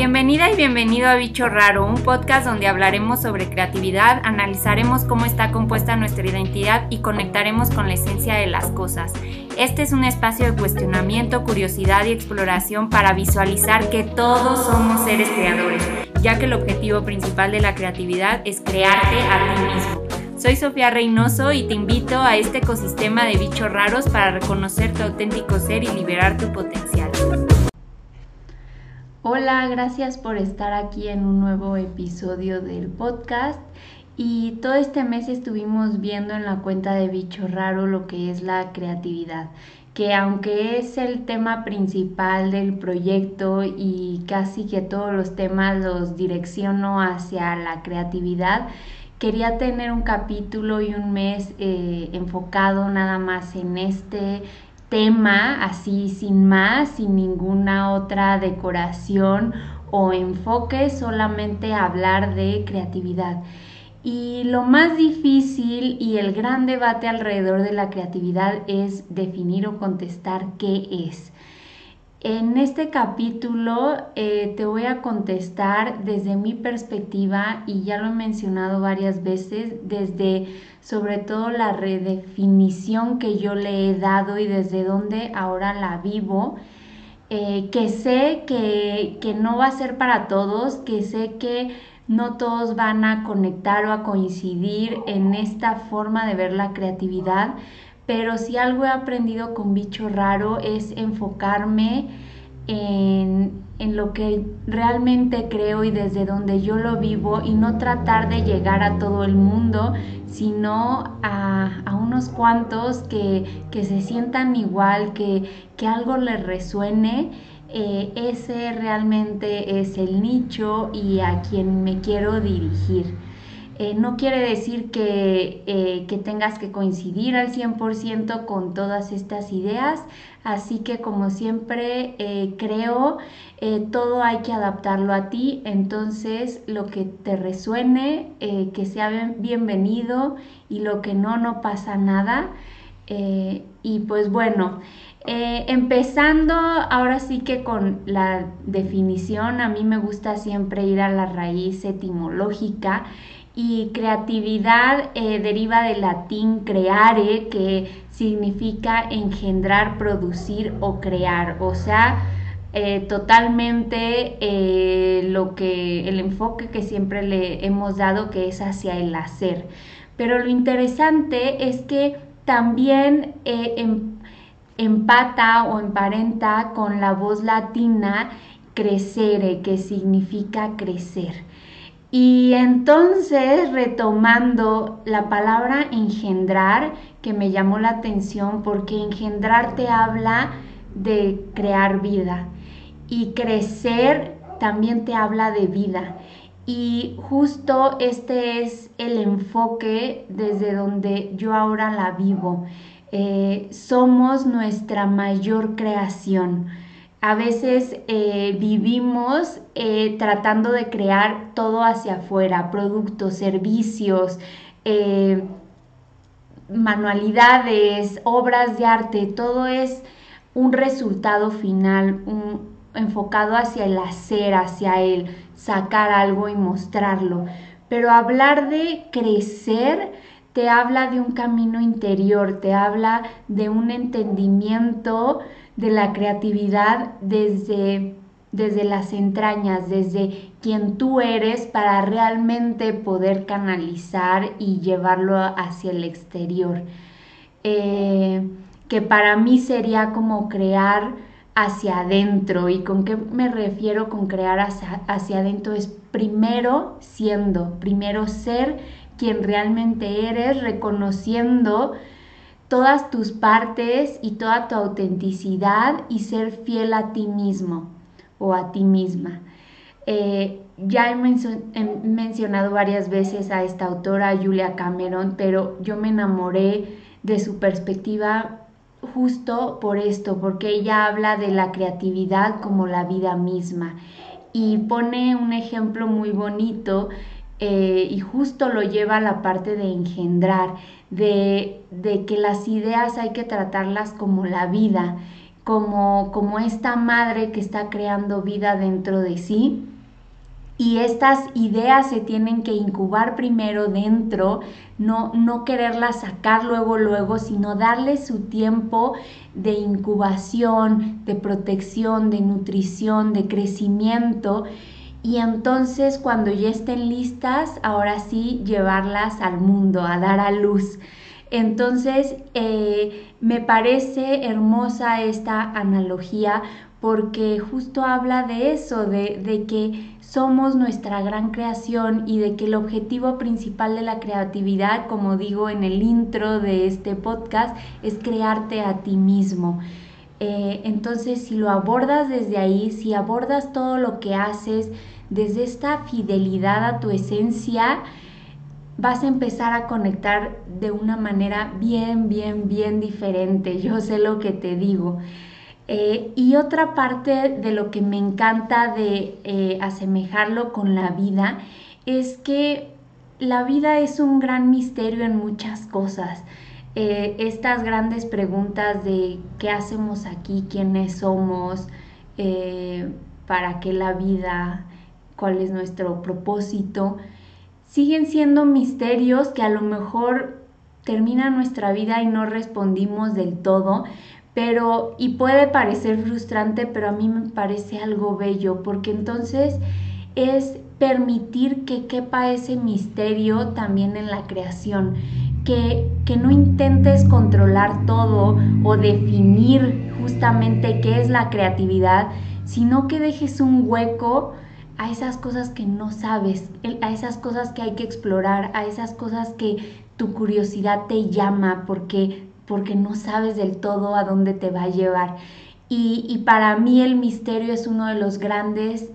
Bienvenida y bienvenido a Bicho Raro, un podcast donde hablaremos sobre creatividad, analizaremos cómo está compuesta nuestra identidad y conectaremos con la esencia de las cosas. Este es un espacio de cuestionamiento, curiosidad y exploración para visualizar que todos somos seres creadores, ya que el objetivo principal de la creatividad es crearte a ti mismo. Soy Sofía Reynoso y te invito a este ecosistema de bichos raros para reconocer tu auténtico ser y liberar tu potencial. Hola, gracias por estar aquí en un nuevo episodio del podcast. Y todo este mes estuvimos viendo en la cuenta de Bicho Raro lo que es la creatividad, que aunque es el tema principal del proyecto y casi que todos los temas los direcciono hacia la creatividad, quería tener un capítulo y un mes eh, enfocado nada más en este tema, así sin más, sin ninguna otra decoración o enfoque, solamente hablar de creatividad. Y lo más difícil y el gran debate alrededor de la creatividad es definir o contestar qué es. En este capítulo eh, te voy a contestar desde mi perspectiva y ya lo he mencionado varias veces, desde sobre todo la redefinición que yo le he dado y desde donde ahora la vivo, eh, que sé que, que no va a ser para todos, que sé que no todos van a conectar o a coincidir en esta forma de ver la creatividad, pero si algo he aprendido con bicho raro es enfocarme en, lo que realmente creo y desde donde yo lo vivo y no tratar de llegar a todo el mundo, sino a, unos cuantos que, se sientan igual, que, que algo les resuene. Eh, ese realmente es el nicho y a quien me quiero dirigir. Eh, no quiere decir eh, que, tengas que coincidir al 100% con todas estas ideas, así que como siempre eh, creo, todo hay que adaptarlo a ti, entonces lo que te resuene, que sea bienvenido y lo que no, no pasa nada. y pues bueno, empezando ahora sí que con la definición, a mí me gusta siempre ir a la raíz etimológica y creatividad eh, deriva del latín creare, que significa engendrar, producir o crear, o sea, eh, totalmente eh, lo que el enfoque que siempre le hemos dado que es hacia el hacer. Pero lo interesante es que también em, empata o emparenta con la voz latina crecere, que significa crecer. Y entonces, retomando la palabra engendrar, que me llamó la atención porque engendrar te habla de crear vida y crecer también te habla de vida. Y justo este es el enfoque desde donde yo ahora la vivo. Eh, somos nuestra mayor creación a veces eh, vivimos eh, tratando de crear todo hacia afuera, productos, servicios, eh, manualidades, obras de arte, todo es un resultado final, un, enfocado hacia el hacer, hacia el sacar algo y mostrarlo. Pero hablar de crecer te habla de un camino interior, te habla de un entendimiento de la creatividad desde, desde las entrañas, desde quien tú eres para realmente poder canalizar y llevarlo hacia el exterior. Eh, que para mí sería como crear hacia adentro. ¿Y con qué me refiero con crear hacia, hacia adentro? Es primero siendo, primero ser quien realmente eres, reconociendo todas tus partes y toda tu autenticidad y ser fiel a ti mismo o a ti misma. Eh, ya he, mencionado varias veces a esta autora, Julia Cameron, pero yo me enamoré de su perspectiva justo por esto, porque ella habla de la creatividad como la vida misma y pone un ejemplo muy bonito eh, y justo lo lleva a la parte de engendrar, de, que las ideas hay que tratarlas como la vida, como, como esta madre que está creando vida dentro de sí y estas ideas se tienen que incubar primero dentro, no, no quererlas sacar luego, luego, sino darle su tiempo de incubación, de protección, de nutrición, de crecimiento. Y entonces cuando ya estén listas, ahora sí llevarlas al mundo, a dar a luz. Entonces, eh, me parece hermosa esta analogía porque justo habla de eso, de, de, que somos nuestra gran creación y de que el objetivo principal de la creatividad, como digo en el intro de este podcast, es crearte a ti mismo. Eh, entonces, si lo abordas desde ahí, si abordas todo lo que haces desde esta fidelidad a tu esencia, vas a empezar a conectar de una manera bien, bien, bien diferente. Yo sé lo que te digo. Eh, y otra parte de lo que me encanta de eh, asemejarlo con la vida es que la vida es un gran misterio en muchas cosas. Eh, estas grandes preguntas de qué hacemos aquí, quiénes somos, para qué la vida, cuál es nuestro propósito, siguen siendo misterios que a lo mejor termina nuestra vida y no respondimos del todo, pero y puede parecer frustrante, pero a mí me parece algo bello, porque entonces es permitir que quepa ese misterio también en la creación, que, que no intentes controlar todo o definir justamente qué es la creatividad, sino que dejes un hueco a esas cosas que no sabes, a esas cosas que hay que explorar, a esas cosas que tu curiosidad te llama porque porque no sabes del todo a dónde te va a llevar. Y, para mí el misterio es uno de los grandes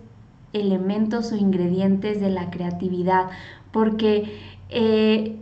elementos o ingredientes de la creatividad, porque eh,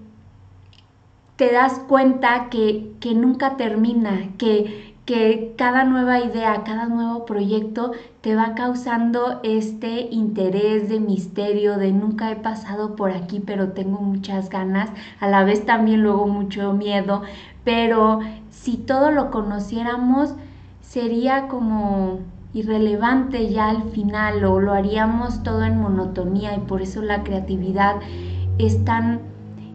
te das cuenta que, que nunca termina, que, que cada nueva idea, cada nuevo proyecto te va causando este interés de misterio, de nunca he pasado por aquí, pero tengo muchas ganas, a la vez también luego mucho miedo, pero si todo lo conociéramos sería como irrelevante ya al final o lo haríamos todo en monotonía y por eso la creatividad es tan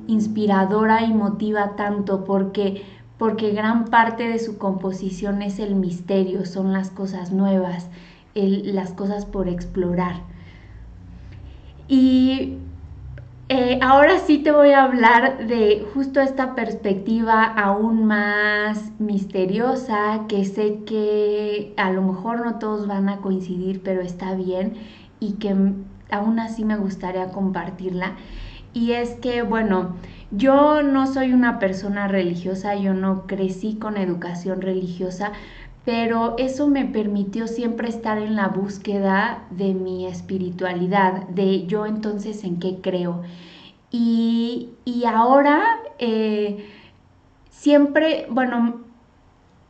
inspiradora y motiva tanto porque porque gran parte de su composición es el misterio, son las cosas nuevas, las cosas por explorar. Y eh, ahora sí te voy a hablar de justo esta perspectiva aún más misteriosa, que sé que a lo mejor no todos van a coincidir, pero está bien y que aún así me gustaría compartirla. Y es que, bueno, yo no soy una persona religiosa, yo no crecí con educación religiosa, pero eso me permitió siempre estar en la búsqueda de mi espiritualidad, de yo entonces en qué creo. Y, ahora, eh, siempre, bueno,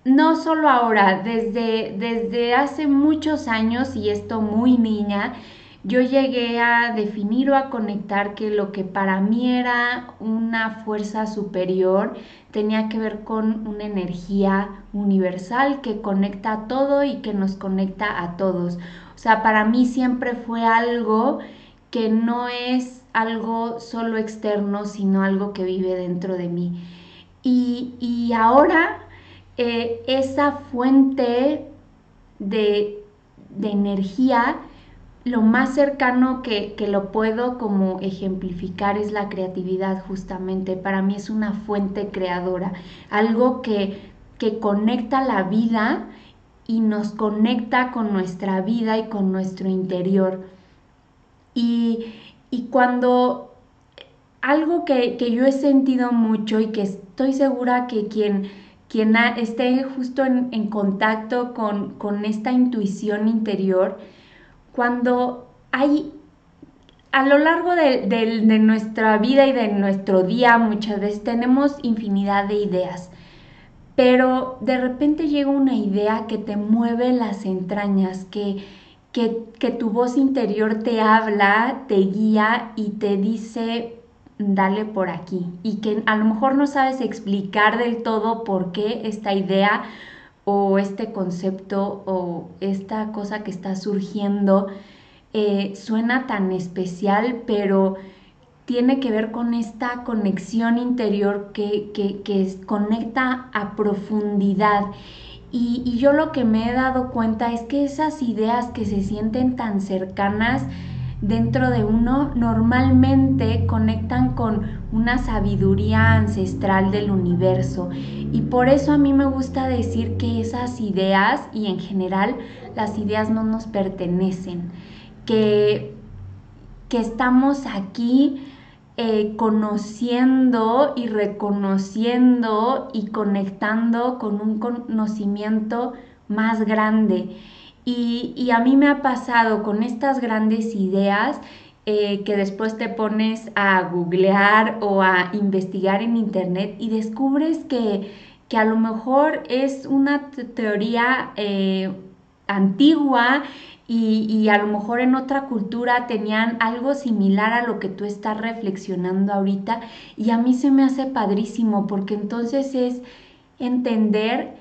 no solo ahora, desde, desde hace muchos años, y esto muy niña, yo llegué a definir o a conectar que lo que para mí era una fuerza superior tenía que ver con una energía universal que conecta a todo y que nos conecta a todos. O sea, para mí siempre fue algo que no es algo solo externo, sino algo que vive dentro de mí. Y, ahora eh, esa fuente de, de energía lo más cercano que, lo puedo como ejemplificar es la creatividad justamente. Para mí es una fuente creadora, algo que, que conecta la vida y nos conecta con nuestra vida y con nuestro interior. Y, cuando algo que, yo he sentido mucho y que estoy segura que quien, quien esté justo en, en contacto con, con esta intuición interior, cuando hay a lo largo de, nuestra vida y de nuestro día muchas veces tenemos infinidad de ideas, pero de repente llega una idea que te mueve las entrañas, que, que, que tu voz interior te habla, te guía y te dice, dale por aquí, y que a lo mejor no sabes explicar del todo por qué esta idea o este concepto o esta cosa que está surgiendo eh, suena tan especial, pero tiene que ver con esta conexión interior que, conecta a profundidad. Y, y, yo lo que me he dado cuenta es que esas ideas que se sienten tan cercanas dentro de uno normalmente conectan con una sabiduría ancestral del universo. Y por eso a mí me gusta decir que esas ideas y en general las ideas no nos pertenecen que, estamos aquí eh, conociendo y reconociendo y conectando con un conocimiento más grande. Y, a mí me ha pasado con estas grandes ideas eh, que después te pones a googlear o a investigar en internet y descubres que, a lo mejor es una teoría eh, antigua y, a lo mejor en otra cultura tenían algo similar a lo que tú estás reflexionando ahorita. Y a mí se me hace padrísimo porque entonces es entender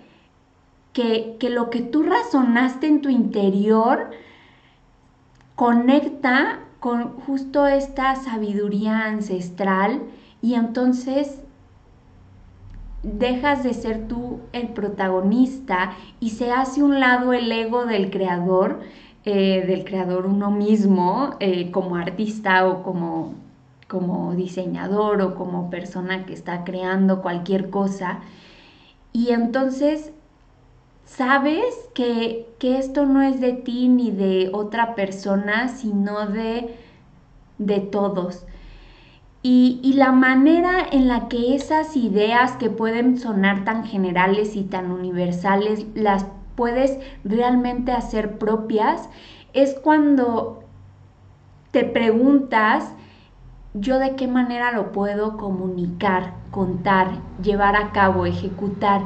que, que lo que tú razonaste en tu interior conecta con justo esta sabiduría ancestral y entonces dejas de ser tú el protagonista y se hace un lado el ego del creador eh, del creador uno mismo eh, como artista o como, como diseñador o como persona que está creando cualquier cosa. Y entonces sabes que, esto no es de ti ni de otra persona, sino de, de todos. Y, y, la manera en la que esas ideas que pueden sonar tan generales y tan universales las puedes realmente hacer propias es cuando te preguntas yo de qué manera lo puedo comunicar, contar, llevar a cabo, ejecutar.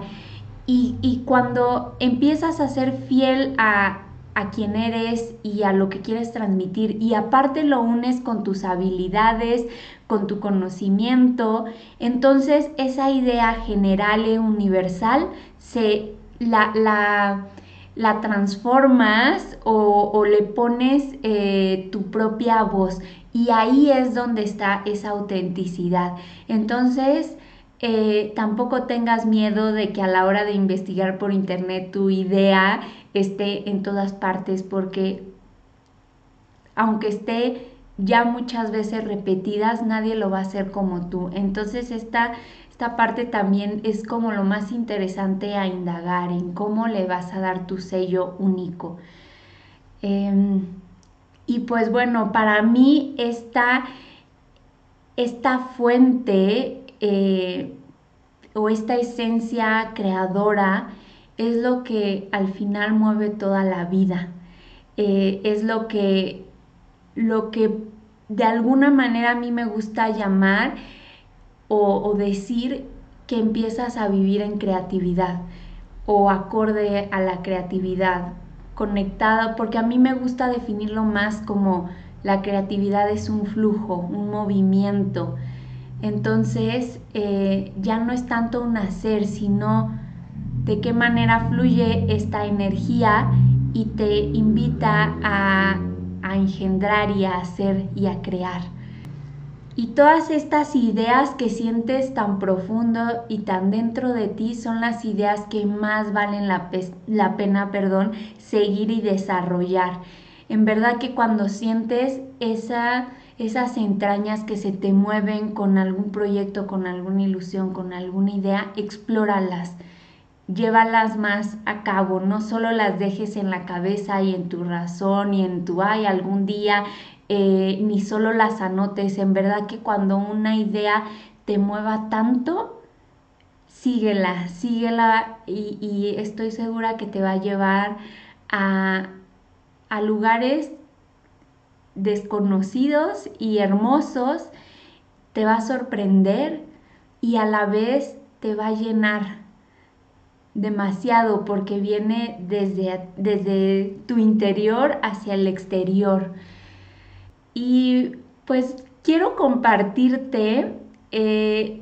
Y, cuando empiezas a ser fiel a, a quien eres y a lo que quieres transmitir y aparte lo unes con tus habilidades, con tu conocimiento, entonces esa idea general e universal se la, la, transformas o, le pones eh, tu propia voz y ahí es donde está esa autenticidad. Entonces, eh, tampoco tengas miedo de que a la hora de investigar por internet tu idea esté en todas partes porque aunque esté ya muchas veces repetidas, nadie lo va a hacer como tú. Entonces esta esta parte también es como lo más interesante a indagar en cómo le vas a dar tu sello único. Em, y pues bueno, para mí esta, esta fuente eh, o esta esencia creadora es lo que al final mueve toda la vida. Eh, es lo que, lo que de alguna manera a mí me gusta llamar o, decir que empiezas a vivir en creatividad o acorde a la creatividad, conectada, porque a mí me gusta definirlo más como la creatividad es un flujo, un movimiento. Entonces eh, ya no es tanto un hacer, sino de qué manera fluye esta energía y te invita a, a engendrar y a hacer y a crear. Y todas estas ideas que sientes tan profundo y tan dentro de ti son las ideas que más valen la, la pena perdón, seguir y desarrollar. En verdad que cuando sientes esa, esas entrañas que se te mueven con algún proyecto, con alguna ilusión, con alguna idea, explóralas llévalas más a cabo, no solo las dejes en la cabeza y en tu razón y en tu, ay, algún día eh, ni solo las anotes. En verdad que cuando una idea te mueva tanto, síguela, síguela y, estoy segura que te va a llevar a, a lugares desconocidos y hermosos, te va a sorprender y a la vez te va a llenar demasiado porque viene desde, desde tu interior hacia el exterior. Y pues quiero compartirte eh,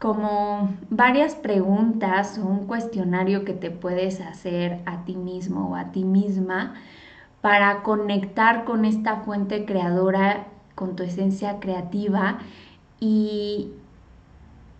como varias preguntas o un cuestionario que te puedes hacer a ti mismo o a ti misma para conectar con esta fuente creadora, con tu esencia creativa y,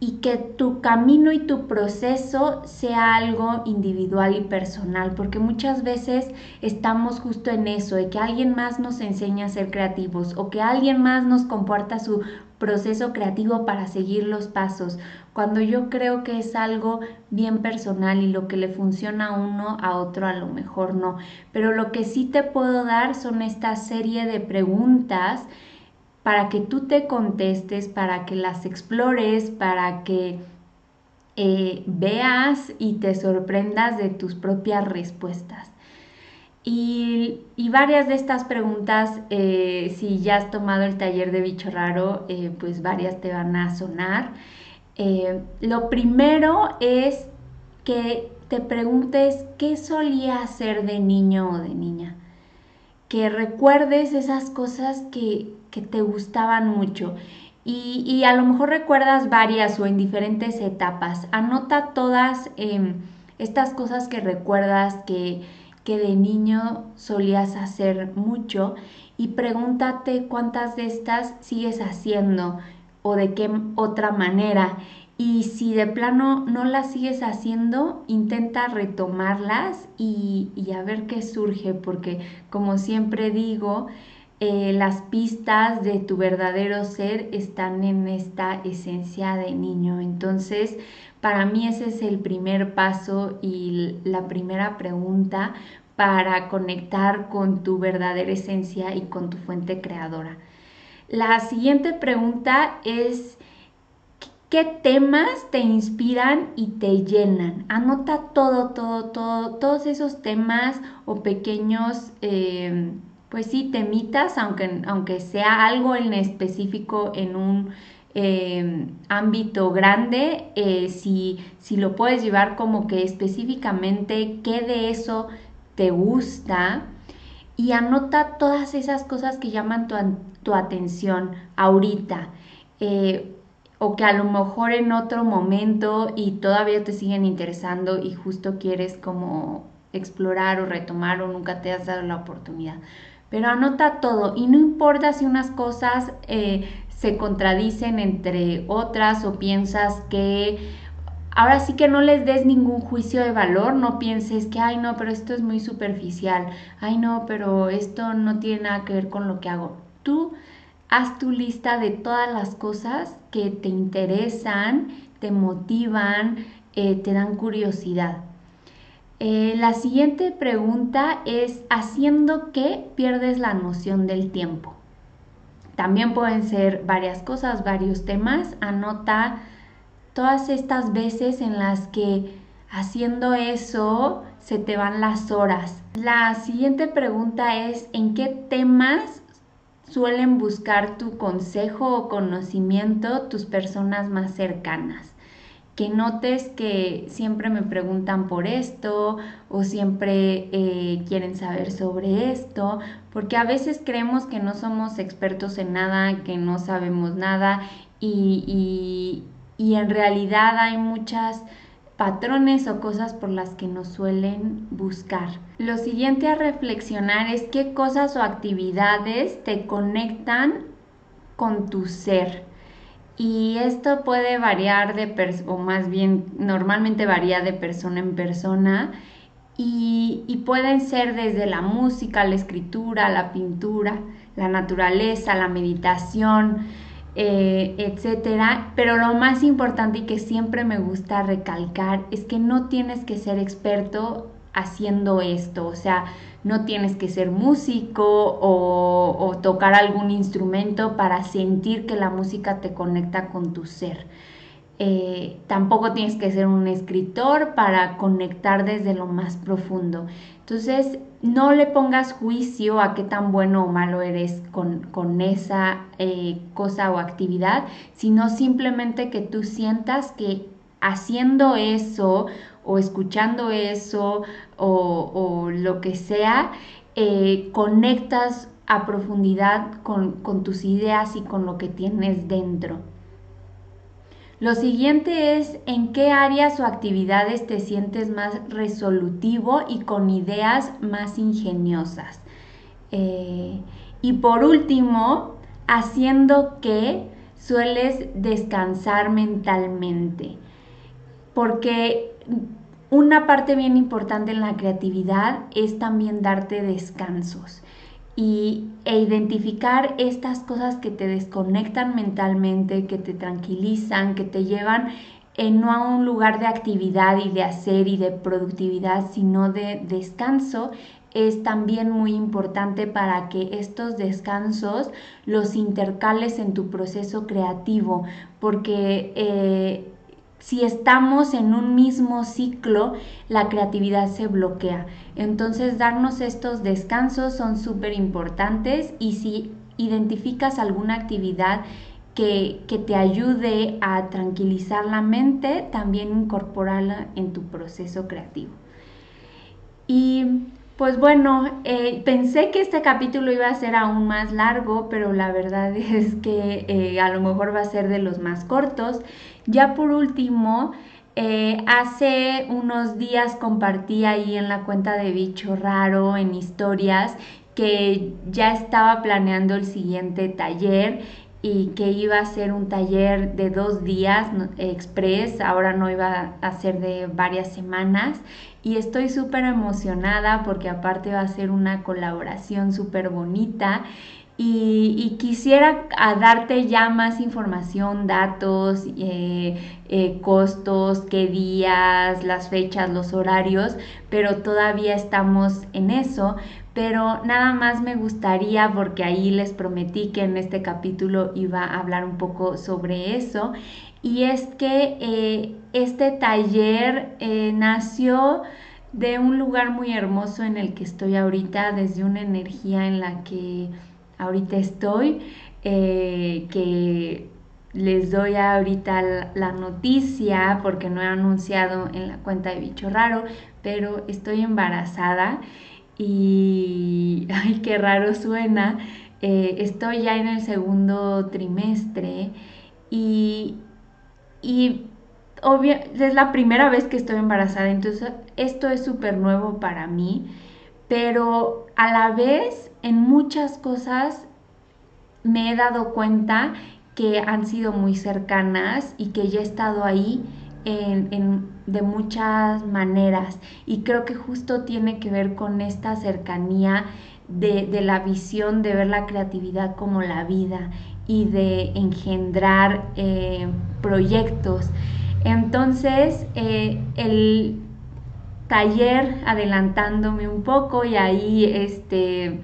y que tu camino y tu proceso sea algo individual y personal, porque muchas veces estamos justo en eso, de que alguien más nos enseña a ser creativos o que alguien más nos comporta su proceso creativo para seguir los pasos, cuando yo creo que es algo bien personal y lo que le funciona a uno, a otro a lo mejor no. Pero lo que sí te puedo dar son esta serie de preguntas para que tú te contestes, para que las explores, para que eh, veas y te sorprendas de tus propias respuestas. Y, varias de estas preguntas, eh, si ya has tomado el taller de bicho raro, eh, pues varias te van a sonar. Eh, lo primero es que te preguntes qué solía hacer de niño o de niña. Que recuerdes esas cosas que, te gustaban mucho. Y, a lo mejor recuerdas varias o en diferentes etapas. Anota todas em, estas cosas que recuerdas que que de niño solías hacer mucho y pregúntate cuántas de estas sigues haciendo o de qué otra manera. Y si de plano no las sigues haciendo, intenta retomarlas y, a ver qué surge, porque como siempre digo, eh, las pistas de tu verdadero ser están en esta esencia de niño. Entonces, para mí ese es el primer paso y la primera pregunta para conectar con tu verdadera esencia y con tu fuente creadora. La siguiente pregunta es, ¿qué temas te inspiran y te llenan? Anota todo, todo, todo, todos esos temas o pequeños, eh, pues sí, temitas, aunque, aunque sea algo en específico en un eh, ámbito grande, eh, si, si lo puedes llevar como que específicamente qué de eso te gusta y anota todas esas cosas que llaman tu, atención ahorita. Eh, o que a lo mejor en otro momento y todavía te siguen interesando y justo quieres como explorar o retomar o nunca te has dado la oportunidad. Pero anota todo y no importa si unas cosas eh, se contradicen entre otras o piensas que Ahora sí que no les des ningún juicio de valor, no pienses que, ay no, pero esto es muy superficial, ay no, pero esto no tiene nada que ver con lo que hago. Tú haz tu lista de todas las cosas que te interesan, te motivan, eh, te dan curiosidad. Eh, la siguiente pregunta es, ¿haciendo qué pierdes la noción del tiempo? También pueden ser varias cosas, varios temas. Anota todas estas veces en las que haciendo eso se te van las horas. La siguiente pregunta es, ¿en qué temas suelen buscar tu consejo o conocimiento tus personas más cercanas? Que notes que siempre me preguntan por esto o siempre eh, quieren saber sobre esto, porque a veces creemos que no somos expertos en nada, que no sabemos nada y, y en realidad hay muchas patrones o cosas por las que nos suelen buscar. Lo siguiente a reflexionar es qué cosas o actividades te conectan con tu ser. Y esto puede variar de o más bien normalmente varía de persona en persona, y, y pueden ser desde la música, la escritura, la pintura, la naturaleza, la meditación, eh, etcétera. Pero lo más importante y que siempre me gusta recalcar es que no tienes que ser experto haciendo esto, o sea, no tienes que ser músico o, tocar algún instrumento para sentir que la música te conecta con tu ser. Eh, tampoco tienes que ser un escritor para conectar desde lo más profundo. Entonces, no le pongas juicio a qué tan bueno o malo eres con, esa eh, cosa o actividad, sino simplemente que tú sientas que haciendo eso o escuchando eso o, lo que sea, eh, conectas a profundidad con, tus ideas y con lo que tienes dentro. Lo siguiente es en qué áreas o actividades te sientes más resolutivo y con ideas más ingeniosas. Eh, y por último, haciendo que sueles descansar mentalmente. Porque una parte bien importante en la creatividad es también darte descansos y, e identificar estas cosas que te desconectan mentalmente, que te tranquilizan, que te llevan no a un lugar de actividad y de hacer y de productividad, sino de descanso, es también muy importante para que estos descansos los intercales en tu proceso creativo, porque eh, si estamos en un mismo ciclo, la creatividad se bloquea. Entonces, darnos estos descansos son súper importantes y si identificas alguna actividad que, que, te ayude a tranquilizar la mente, también incorporarla en tu proceso creativo. Y pues bueno, eh, pensé que este capítulo iba a ser aún más largo, pero la verdad es que eh, a lo mejor va a ser de los más cortos. Ya por último, eh, hace unos días compartí ahí en la cuenta de Bicho Raro, en historias, que ya estaba planeando el siguiente taller y que iba a ser un taller de dos días express, ahora no iba a ser de varias semanas y estoy súper emocionada porque aparte va a ser una colaboración súper bonita y, quisiera darte ya más información, datos, eh, eh, costos, qué días, las fechas, los horarios, pero todavía estamos en eso. Pero nada más me gustaría, porque ahí les prometí que en este capítulo iba a hablar un poco sobre eso, y es que eh, este taller nació de un lugar muy hermoso en el que estoy ahorita, desde una energía en la que ahorita estoy, eh, que les doy ahorita la noticia porque no he anunciado en la cuenta de Bicho Raro, pero estoy embarazada y, ay, qué raro suena, eh, estoy ya en el segundo trimestre y, y es la primera vez que estoy embarazada, entonces esto es súper nuevo para mí, pero a la vez en muchas cosas me he dado cuenta que han sido muy cercanas y que ya he estado ahí en, de muchas maneras. Y creo que justo tiene que ver con esta cercanía de, la visión de ver la creatividad como la vida y de engendrar eh, proyectos. Entonces, eh, el taller adelantándome un poco y ahí este,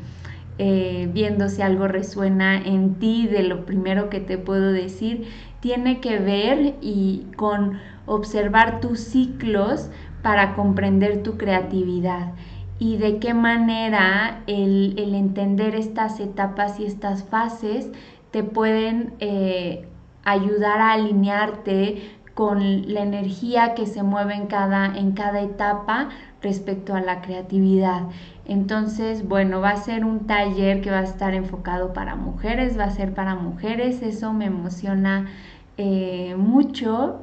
eh, viendo si algo resuena en ti de lo primero que te puedo decir, tiene que ver y con observar tus ciclos para comprender tu creatividad y de qué manera el, entender estas etapas y estas fases te pueden eh, ayudar a alinearte con la energía que se mueve en cada, en cada etapa respecto a la creatividad. Entonces, bueno, va a ser un taller que va a estar enfocado para mujeres, va a ser para mujeres, eso me emociona eh, mucho.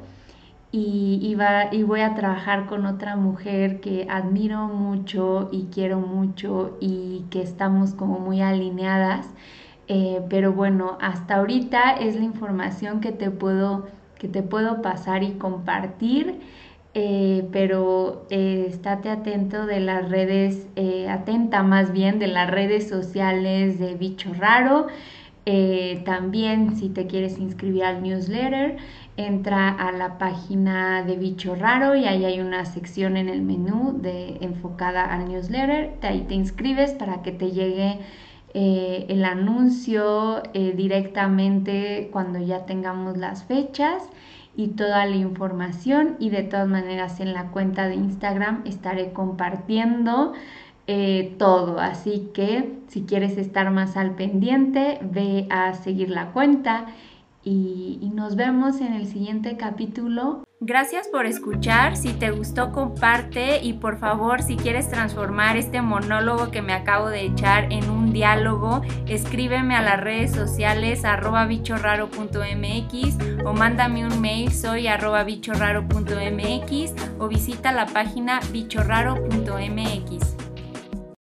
Y, y, voy a trabajar con otra mujer que admiro mucho y quiero mucho y que estamos como muy alineadas. Eh, pero bueno, hasta ahorita es la información que te puedo que te puedo pasar y compartir. Eh, pero eh, estate atento de las redes, eh, atenta más bien de las redes sociales de Bicho Raro. también si te quieres inscribir al newsletter, entra a la página de Bicho Raro y ahí hay una sección en el menú de, enfocada al newsletter. Ahí te inscribes para que te llegue eh, el anuncio eh, directamente cuando ya tengamos las fechas y toda la información. Y de todas maneras en la cuenta de Instagram estaré compartiendo eh, todo. Así que si quieres estar más al pendiente ve a seguir la cuenta y, nos vemos en el siguiente capítulo. Gracias por escuchar, si te gustó comparte y por favor si quieres transformar este monólogo que me acabo de echar en un diálogo, escríbeme a las redes sociales arroba bichorraro.mx o mándame un mail soy arroba bichorraro.mx o visita la página bichorraro.mx.